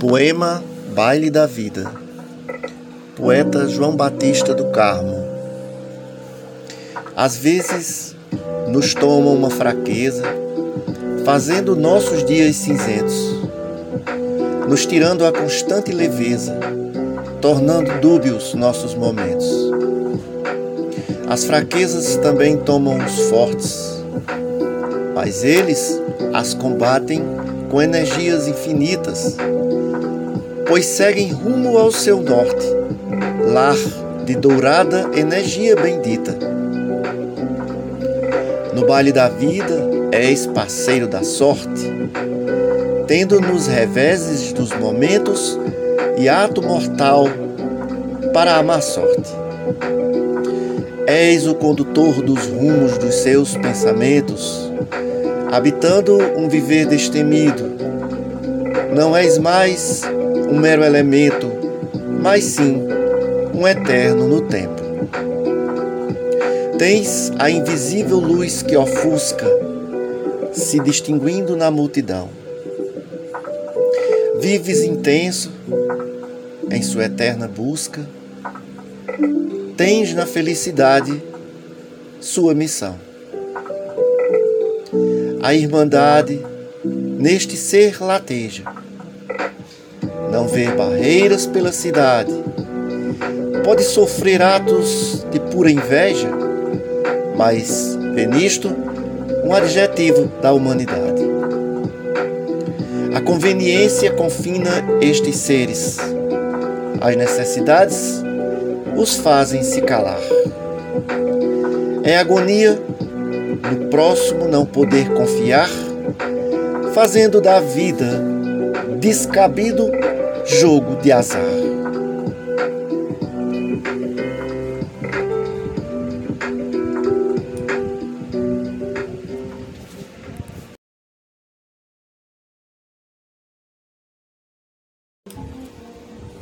Poema Baile da Vida Poeta João Batista do Carmo Às vezes nos toma uma fraqueza, fazendo nossos dias cinzentos, nos tirando a constante leveza, tornando dúbios nossos momentos. As fraquezas também tomam os fortes, mas eles as combatem com energias infinitas, pois seguem rumo ao seu norte, lar de dourada energia bendita. No baile da vida és parceiro da sorte, tendo nos reveses dos momentos e ato mortal para a má sorte. És o condutor dos rumos dos seus pensamentos, habitando um viver destemido. Não és mais um mero elemento, mas sim um eterno no tempo. Tens a invisível luz que ofusca, se distinguindo na multidão. Vives intenso em sua eterna busca. Tens na felicidade sua missão a irmandade neste ser lateja. Não vê barreiras pela cidade, pode sofrer atos de pura inveja, mas vê nisto um adjetivo da humanidade. A conveniência confina estes seres, as necessidades os fazem se calar. É agonia no próximo não poder confiar, fazendo da vida descabido jogo de azar.